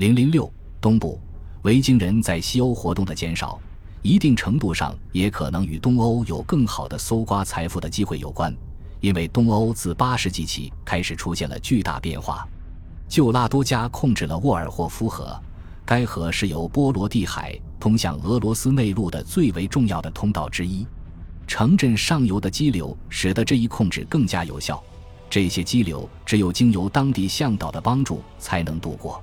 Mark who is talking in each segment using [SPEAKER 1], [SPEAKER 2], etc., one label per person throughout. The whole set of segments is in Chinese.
[SPEAKER 1] 零零六东部维京人在西欧活动的减少，一定程度上也可能与东欧有更好的搜刮财富的机会有关，因为东欧自八世纪起开始出现了巨大变化。旧拉多加控制了沃尔霍夫河，该河是由波罗的海通向俄罗斯内陆的最为重要的通道之一。城镇上游的激流使得这一控制更加有效。这些激流只有经由当地向导的帮助才能渡过。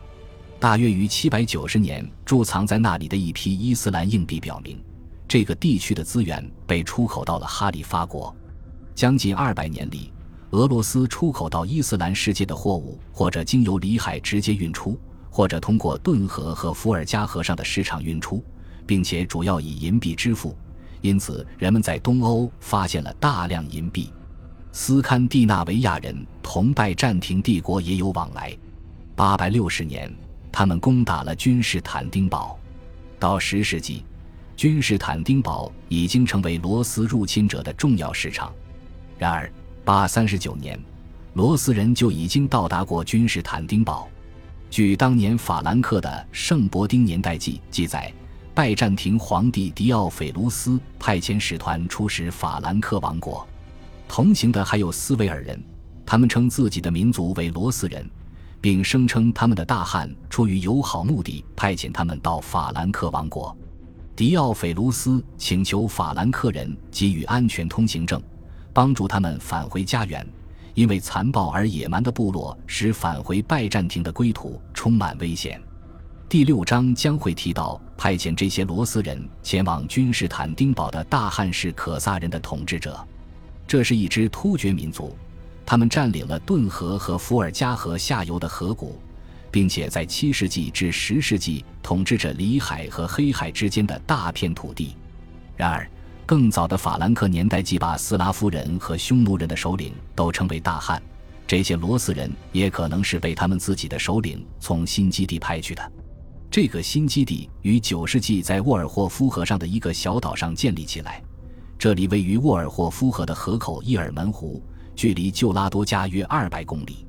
[SPEAKER 1] 大约于七百九十年，贮藏在那里的一批伊斯兰硬币表明，这个地区的资源被出口到了哈里发国。将近二百年里。俄罗斯出口到伊斯兰世界的货物，或者经由里海直接运出，或者通过顿河和伏尔加河上的市场运出，并且主要以银币支付。因此，人们在东欧发现了大量银币。斯堪的纳维亚人同拜占庭帝国也有往来。八百六十年，他们攻打了君士坦丁堡。到十世纪，君士坦丁堡已经成为罗斯入侵者的重要市场。然而，八三十九年，罗斯人就已经到达过君士坦丁堡。据当年法兰克的《圣伯丁年代记》记载，拜占庭皇帝迪奥斐卢斯派遣使团出使法兰克王国，同行的还有斯维尔人，他们称自己的民族为罗斯人，并声称他们的大汗出于友好目的派遣他们到法兰克王国。迪奥斐卢斯请求法兰克人给予安全通行证。帮助他们返回家园，因为残暴而野蛮的部落使返回拜占庭的归途充满危险。第六章将会提到派遣这些罗斯人前往君士坦丁堡的大汉是可萨人的统治者，这是一支突厥民族，他们占领了顿河和伏尔加河下游的河谷，并且在七世纪至十世纪统治着里海和黑海之间的大片土地。然而。更早的法兰克年代即把斯拉夫人和匈奴人的首领都称为大汉，这些罗斯人也可能是被他们自己的首领从新基地派去的。这个新基地于九世纪在沃尔霍夫河上的一个小岛上建立起来，这里位于沃尔霍夫河的河口伊尔门湖，距离旧拉多加约二百公里。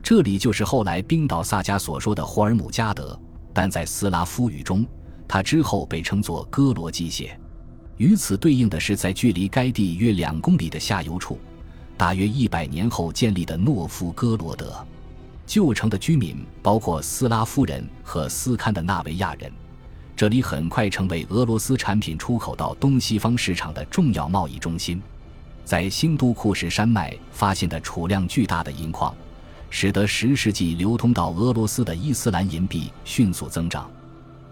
[SPEAKER 1] 这里就是后来冰岛萨迦所说的霍尔姆加德，但在斯拉夫语中，它之后被称作哥罗基谢。与此对应的是，在距离该地约两公里的下游处，大约一百年后建立的诺夫哥罗德。旧城的居民包括斯拉夫人和斯堪的纳维亚人。这里很快成为俄罗斯产品出口到东西方市场的重要贸易中心。在新都库什山脉发现的储量巨大的银矿，使得十世纪流通到俄罗斯的伊斯兰银币迅速增长。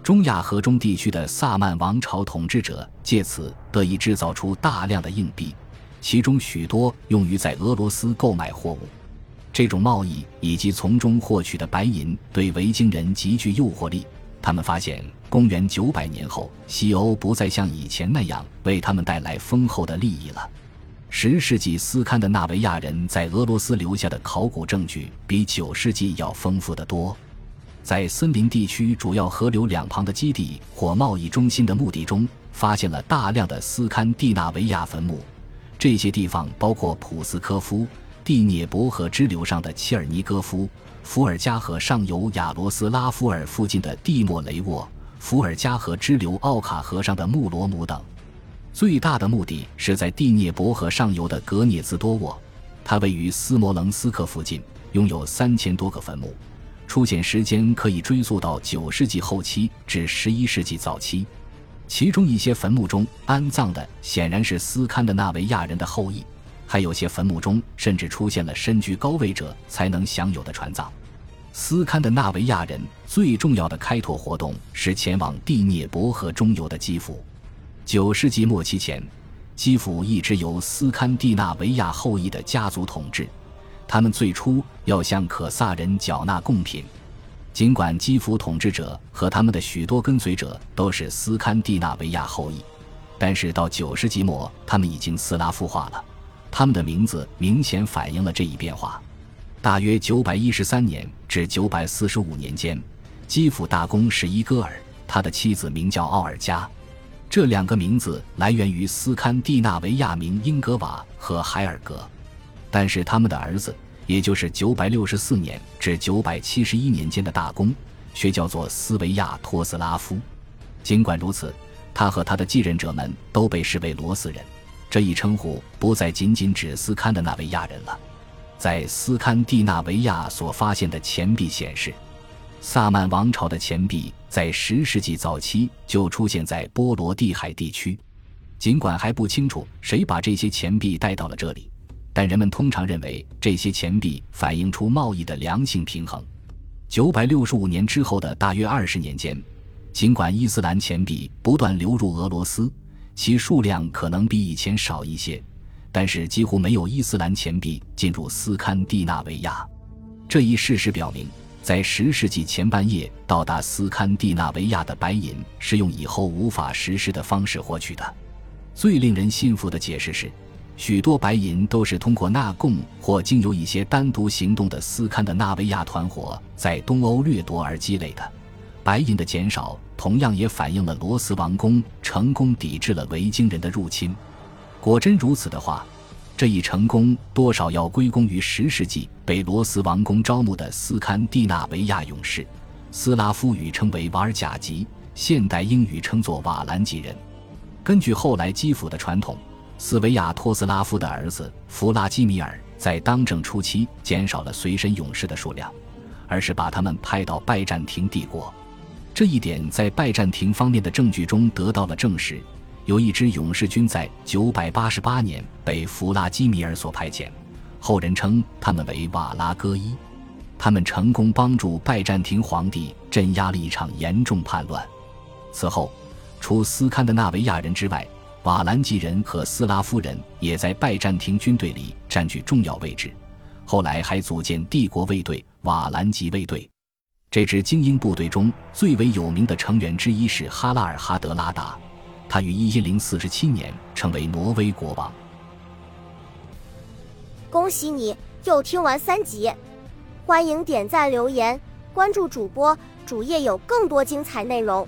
[SPEAKER 1] 中亚河中地区的萨曼王朝统治者借此得以制造出大量的硬币，其中许多用于在俄罗斯购买货物。这种贸易以及从中获取的白银对维京人极具诱惑力。他们发现，公元九百年后，西欧不再像以前那样为他们带来丰厚的利益了。十世纪斯堪的纳维亚人在俄罗斯留下的考古证据比九世纪要丰富得多。在森林地区主要河流两旁的基地或贸易中心的墓地中，发现了大量的斯堪的纳维亚坟墓。这些地方包括普斯科夫、第聂伯河支流上的切尔尼戈夫、伏尔加河上游亚罗斯拉夫尔附近的蒂莫雷沃、伏尔加河支流奥卡河上的穆罗姆等。最大的墓地是在第聂伯河上游的格涅兹多沃，它位于斯摩棱斯克附近，拥有三千多个坟墓。出现时间可以追溯到九世纪后期至十一世纪早期，其中一些坟墓中安葬的显然是斯堪的纳维亚人的后裔，还有些坟墓中甚至出现了身居高位者才能享有的传葬。斯堪的纳维亚人最重要的开拓活动是前往蒂涅伯河中游的基辅。九世纪末期前，基辅一直由斯堪的纳维亚后裔的家族统治。他们最初要向可萨人缴纳贡品，尽管基辅统治者和他们的许多跟随者都是斯堪的纳维亚后裔，但是到九世纪末，他们已经斯拉夫化了。他们的名字明显反映了这一变化。大约九百一十三年至九百四十五年间，基辅大公是伊戈尔，他的妻子名叫奥尔加。这两个名字来源于斯堪的纳维亚名英格瓦和海尔格。但是他们的儿子，也就是九百六十四年至九百七十一年间的大公，却叫做斯维亚托斯拉夫。尽管如此，他和他的继任者们都被视为罗斯人。这一称呼不再仅仅指斯堪的纳维亚人了。在斯堪的纳维亚所发现的钱币显示，萨曼王朝的钱币在十世纪早期就出现在波罗的海地区。尽管还不清楚谁把这些钱币带到了这里，但人们通常认为这些钱币反映出贸易的良性平衡。九百六十五年之后的大约二十年间，尽管伊斯兰钱币不断流入俄罗斯，其数量可能比以前少一些。但是几乎没有伊斯兰钱币进入斯堪的纳维亚，这一事实表明，在十世纪前半叶到达斯堪的纳维亚的白银是用以后无法实施的方式获取的。最令人信服的解释是，许多白银都是通过纳贡或经由一些单独行动的斯堪的纳维亚团伙在东欧掠夺而积累的。白银的减少同样也反映了罗斯王宫成功抵制了维京人的入侵。果真如此的话，这一成功多少要归功于十世纪被罗斯王宫招募的斯堪的纳维亚勇士。斯拉夫语称为瓦尔贾吉，现代英语称作瓦兰吉人。根据后来基辅的传统，斯维亚托斯拉夫的儿子弗拉基米尔在当政初期减少了随身勇士的数量，而是把他们派到拜占庭帝国。这一点在拜占庭方面的证据中得到了证实。有一支勇士军在988年被弗拉基米尔所派遣，后人称他们为瓦拉戈伊。他们成功帮助拜占庭皇帝镇压了一场严重叛乱。此后，除斯堪的纳维亚人之外，瓦兰吉人和斯拉夫人也在拜占庭军队里占据重要位置。后来还组建帝国卫队——瓦兰吉卫队。这支精英部队中最为有名的成员之一是哈拉尔哈德拉达。他于一零四七年成为挪威国王。
[SPEAKER 2] 恭喜你又听完三集，欢迎点赞、留言、关注主播，主页有更多精彩内容。